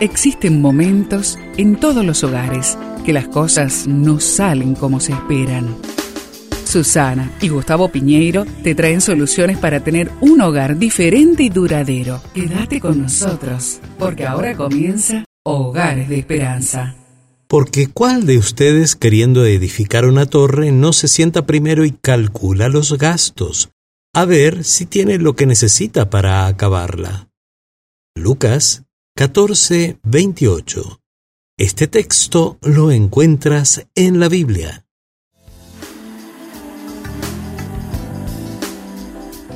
Existen momentos en todos los hogares que las cosas no salen como se esperan. Susana y Gustavo Piñeiro te traen soluciones para tener un hogar diferente y duradero. Quédate con nosotros, porque ahora comienza Hogares de Esperanza. Porque ¿cuál de ustedes queriendo edificar una torre no se sienta primero y calcula los gastos? A ver si tiene lo que necesita para acabarla. Lucas 14, 28. Este texto lo encuentras en la Biblia.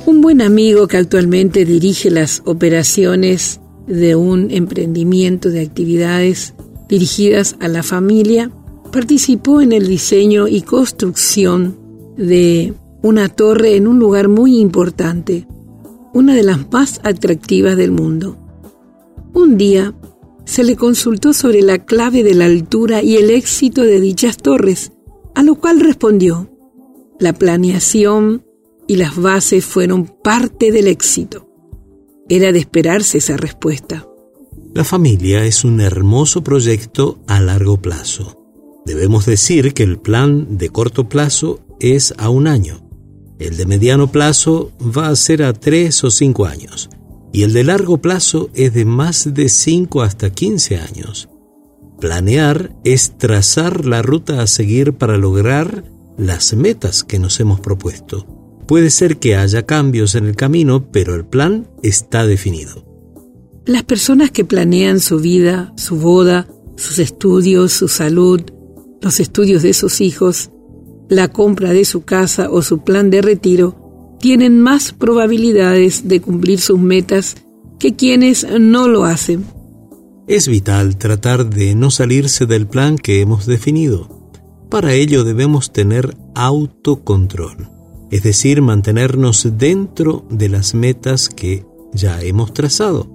Un buen amigo que actualmente dirige las operaciones de un emprendimiento de actividades dirigidas a la familia, participó en el diseño y construcción de una torre en un lugar muy importante, una de las más atractivas del mundo. Un día se le consultó sobre la clave de la altura y el éxito de dichas torres, a lo cual respondió, la planeación y las bases fueron parte del éxito. Era de esperarse esa respuesta. La familia es un hermoso proyecto a largo plazo. Debemos decir que el plan de corto plazo es a un año. El de mediano plazo va a ser a tres o cinco años y el de largo plazo es de más de 5 hasta 15 años. Planear es trazar la ruta a seguir para lograr las metas que nos hemos propuesto. Puede ser que haya cambios en el camino, pero el plan está definido. Las personas que planean su vida, su boda, sus estudios, su salud, los estudios de sus hijos, la compra de su casa o su plan de retiro, tienen más probabilidades de cumplir sus metas que quienes no lo hacen. Es vital tratar de no salirse del plan que hemos definido. Para ello debemos tener autocontrol, es decir, mantenernos dentro de las metas que ya hemos trazado.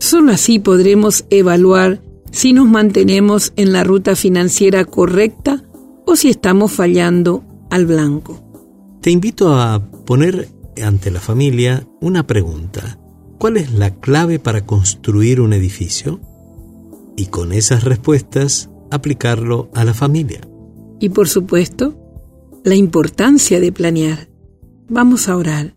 Solo así podremos evaluar si nos mantenemos en la ruta financiera correcta o si estamos fallando al blanco. Te invito a poner ante la familia una pregunta. ¿Cuál es la clave para construir un edificio? Y con esas respuestas aplicarlo a la familia. Y por supuesto, la importancia de planear. Vamos a orar.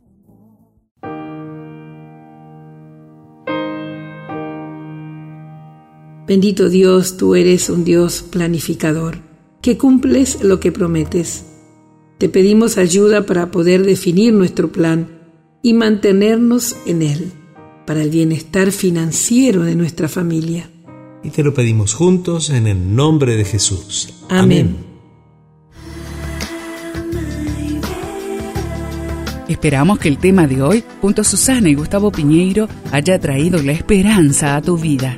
Bendito Dios, tú eres un Dios planificador, que cumples lo que prometes. Te pedimos ayuda para poder definir nuestro plan y mantenernos en él, para el bienestar financiero de nuestra familia. Y te lo pedimos juntos en el nombre de Jesús. Amén. Esperamos que el tema de hoy, junto a Susana y Gustavo Piñeiro, haya traído la esperanza a tu vida.